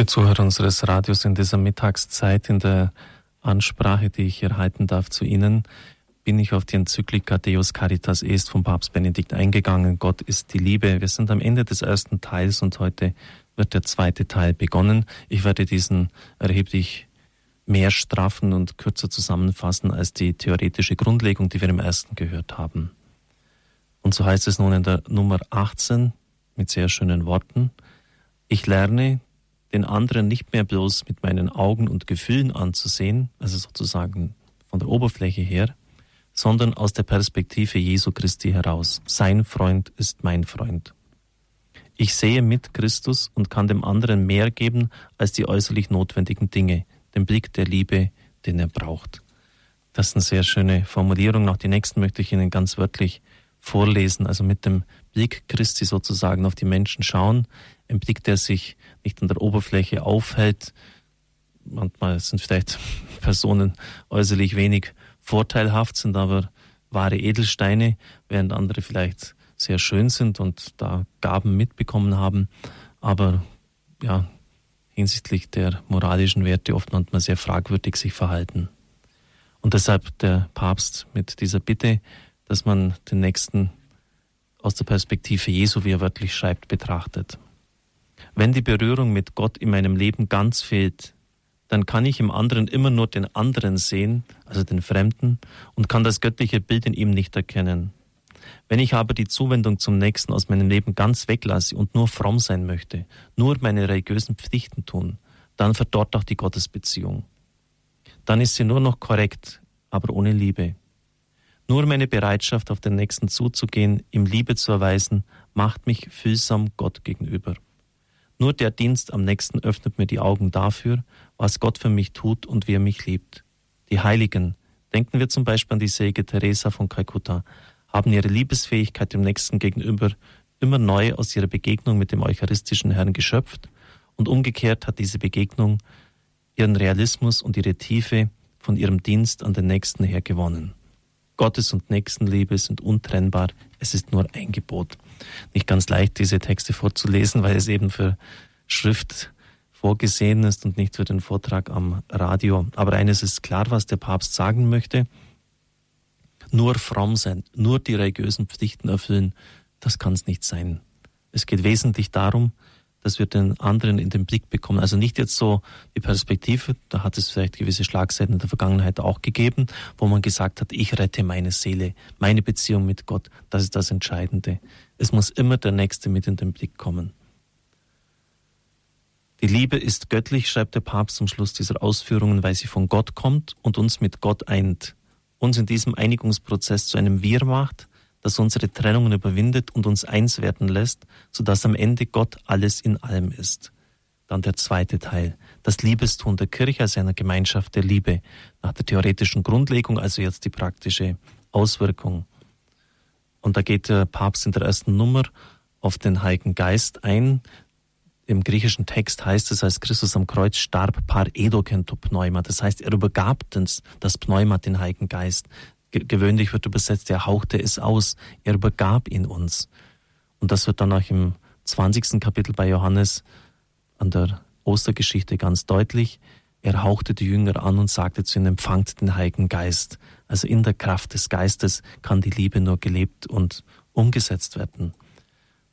Liebe Zuhörer unseres Radios in dieser Mittagszeit, in der Ansprache, die ich hier halten darf zu Ihnen, bin ich auf die Enzyklika Deus Caritas Est vom Papst Benedikt eingegangen. Gott ist die Liebe. Wir sind am Ende des ersten Teils und heute wird der zweite Teil begonnen. Ich werde diesen erheblich mehr straffen und kürzer zusammenfassen als die theoretische Grundlegung, die wir im ersten gehört haben. Und so heißt es nun in der Nummer 18 mit sehr schönen Worten. Ich lerne, den anderen nicht mehr bloß mit meinen Augen und Gefühlen anzusehen, also sozusagen von der Oberfläche her, sondern aus der Perspektive Jesu Christi heraus. Sein Freund ist mein Freund. Ich sehe mit Christus und kann dem anderen mehr geben als die äußerlich notwendigen Dinge, den Blick der Liebe, den er braucht. Das ist eine sehr schöne Formulierung. Auch die nächsten möchte ich Ihnen ganz wörtlich vorlesen. Also mit dem Blick Christi sozusagen auf die Menschen schauen, ein Blick, der sich nicht an der Oberfläche aufhält. Manchmal sind vielleicht Personen äußerlich wenig vorteilhaft, sind aber wahre Edelsteine, während andere vielleicht sehr schön sind und da Gaben mitbekommen haben, aber ja, hinsichtlich der moralischen Werte oft manchmal sehr fragwürdig sich verhalten. Und deshalb der Papst mit dieser Bitte, dass man den Nächsten aus der Perspektive Jesu, wie er wörtlich schreibt, betrachtet. Wenn die Berührung mit Gott in meinem Leben ganz fehlt, dann kann ich im anderen immer nur den anderen sehen, also den Fremden, und kann das göttliche Bild in ihm nicht erkennen. Wenn ich aber die Zuwendung zum Nächsten aus meinem Leben ganz weglasse und nur fromm sein möchte, nur meine religiösen Pflichten tun, dann verdorrt auch die Gottesbeziehung. Dann ist sie nur noch korrekt, aber ohne Liebe. Nur meine Bereitschaft, auf den Nächsten zuzugehen, ihm Liebe zu erweisen, macht mich fühlsam Gott gegenüber. Nur der Dienst am nächsten öffnet mir die Augen dafür, was Gott für mich tut und wie er mich liebt. Die Heiligen, denken wir zum Beispiel an die Säge Teresa von Kalkutta, haben ihre Liebesfähigkeit dem Nächsten gegenüber immer neu aus ihrer Begegnung mit dem eucharistischen Herrn geschöpft und umgekehrt hat diese Begegnung ihren Realismus und ihre Tiefe von ihrem Dienst an den Nächsten her gewonnen. Gottes und Nächstenliebe sind untrennbar, es ist nur ein Gebot nicht ganz leicht, diese Texte vorzulesen, weil es eben für Schrift vorgesehen ist und nicht für den Vortrag am Radio. Aber eines ist klar, was der Papst sagen möchte. Nur fromm sein, nur die religiösen Pflichten erfüllen, das kann es nicht sein. Es geht wesentlich darum, dass wir den anderen in den Blick bekommen. Also nicht jetzt so die Perspektive, da hat es vielleicht gewisse Schlagseiten in der Vergangenheit auch gegeben, wo man gesagt hat, ich rette meine Seele, meine Beziehung mit Gott, das ist das Entscheidende. Es muss immer der Nächste mit in den Blick kommen. Die Liebe ist göttlich, schreibt der Papst zum Schluss dieser Ausführungen, weil sie von Gott kommt und uns mit Gott eint, uns in diesem Einigungsprozess zu einem Wir macht, das unsere Trennungen überwindet und uns eins werden lässt, sodass am Ende Gott alles in allem ist. Dann der zweite Teil, das Liebestun der Kirche als einer Gemeinschaft der Liebe, nach der theoretischen Grundlegung, also jetzt die praktische Auswirkung. Und da geht der Papst in der ersten Nummer auf den Heiligen Geist ein. Im griechischen Text heißt es, als Christus am Kreuz starb, par edokento pneuma. Das heißt, er übergab uns das Pneuma, den Heiligen Geist. Gewöhnlich wird übersetzt, er hauchte es aus. Er übergab ihn uns. Und das wird dann auch im 20. Kapitel bei Johannes an der Ostergeschichte ganz deutlich. Er hauchte die Jünger an und sagte zu ihnen, empfangt den Heiligen Geist. Also in der Kraft des Geistes kann die Liebe nur gelebt und umgesetzt werden.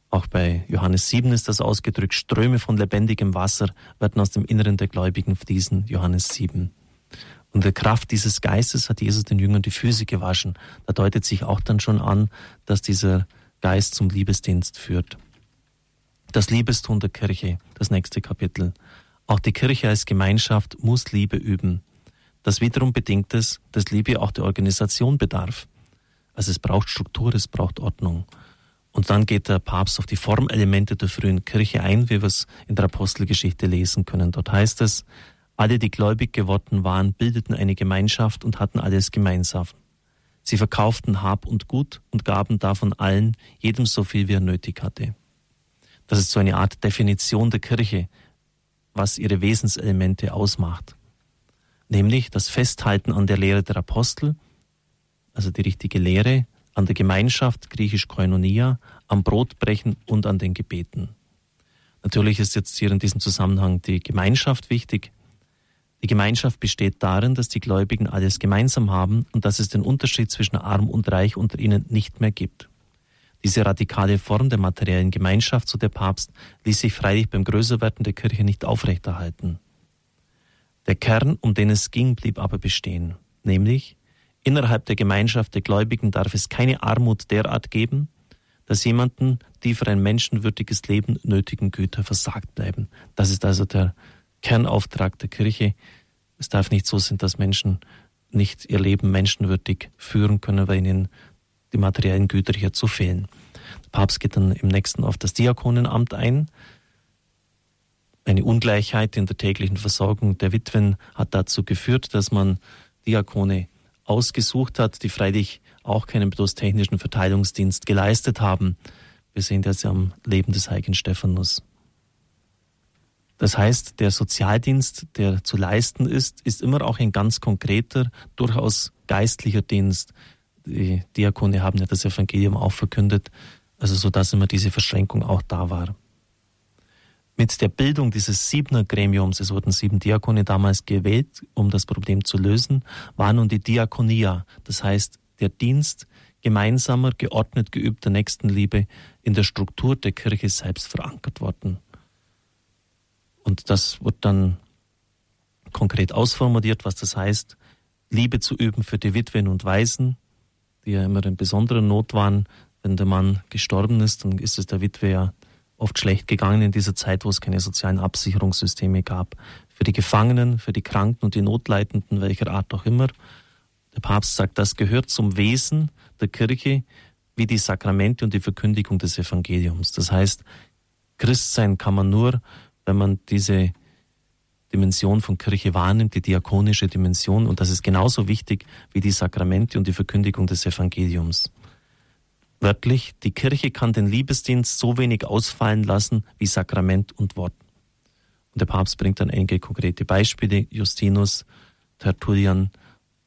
Auch bei Johannes 7 ist das ausgedrückt, Ströme von lebendigem Wasser werden aus dem Inneren der Gläubigen fließen, Johannes 7. Und der Kraft dieses Geistes hat Jesus den Jüngern die Füße gewaschen. Da deutet sich auch dann schon an, dass dieser Geist zum Liebesdienst führt. Das Liebestun der Kirche, das nächste Kapitel. Auch die Kirche als Gemeinschaft muss Liebe üben. Das wiederum bedingt es, dass Liebe auch der Organisation bedarf. Also es braucht Struktur, es braucht Ordnung. Und dann geht der Papst auf die Formelemente der frühen Kirche ein, wie wir es in der Apostelgeschichte lesen können. Dort heißt es, alle, die gläubig geworden waren, bildeten eine Gemeinschaft und hatten alles gemeinsam. Sie verkauften Hab und Gut und gaben davon allen, jedem so viel, wie er nötig hatte. Das ist so eine Art Definition der Kirche, was ihre Wesenselemente ausmacht nämlich das Festhalten an der Lehre der Apostel, also die richtige Lehre, an der Gemeinschaft, griechisch Koinonia, am Brotbrechen und an den Gebeten. Natürlich ist jetzt hier in diesem Zusammenhang die Gemeinschaft wichtig. Die Gemeinschaft besteht darin, dass die Gläubigen alles gemeinsam haben und dass es den Unterschied zwischen arm und reich unter ihnen nicht mehr gibt. Diese radikale Form der materiellen Gemeinschaft, so der Papst, ließ sich freilich beim Größerwerden der Kirche nicht aufrechterhalten. Der Kern, um den es ging, blieb aber bestehen, nämlich innerhalb der Gemeinschaft der Gläubigen darf es keine Armut derart geben, dass jemanden die für ein menschenwürdiges Leben nötigen Güter versagt bleiben. Das ist also der Kernauftrag der Kirche. Es darf nicht so sein, dass Menschen nicht ihr Leben menschenwürdig führen können, weil ihnen die materiellen Güter hier zu fehlen. Der Papst geht dann im nächsten auf das Diakonenamt ein. Eine Ungleichheit in der täglichen Versorgung der Witwen hat dazu geführt, dass man Diakone ausgesucht hat, die freilich auch keinen bloß technischen Verteilungsdienst geleistet haben. Wir sehen das ja am Leben des heiligen Stephanus. Das heißt, der Sozialdienst, der zu leisten ist, ist immer auch ein ganz konkreter, durchaus geistlicher Dienst. Die Diakone haben ja das Evangelium auch verkündet, also so dass immer diese Verschränkung auch da war. Mit der Bildung dieses Siebener Gremiums, es wurden sieben Diakone damals gewählt, um das Problem zu lösen, war nun die Diakonia, das heißt der Dienst gemeinsamer, geordnet geübter Nächstenliebe in der Struktur der Kirche selbst verankert worden. Und das wird dann konkret ausformuliert, was das heißt, Liebe zu üben für die Witwen und Waisen, die ja immer in besonderer Not waren. Wenn der Mann gestorben ist, dann ist es der Witwe ja oft schlecht gegangen in dieser Zeit, wo es keine sozialen Absicherungssysteme gab. Für die Gefangenen, für die Kranken und die Notleidenden, welcher Art auch immer. Der Papst sagt, das gehört zum Wesen der Kirche wie die Sakramente und die Verkündigung des Evangeliums. Das heißt, Christsein kann man nur, wenn man diese Dimension von Kirche wahrnimmt, die diakonische Dimension. Und das ist genauso wichtig wie die Sakramente und die Verkündigung des Evangeliums. Wörtlich, die Kirche kann den Liebesdienst so wenig ausfallen lassen wie Sakrament und Wort. Und der Papst bringt dann einige konkrete Beispiele, Justinus, Tertullian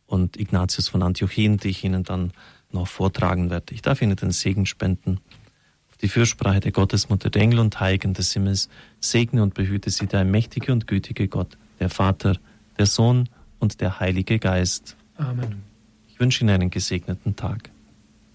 und Ignatius von Antiochien, die ich Ihnen dann noch vortragen werde. Ich darf Ihnen den Segen spenden. Die Fürsprache der Gottesmutter, der Engel und Heiligen des Himmels, segne und behüte Sie der mächtige und gütige Gott, der Vater, der Sohn und der Heilige Geist. Amen. Ich wünsche Ihnen einen gesegneten Tag.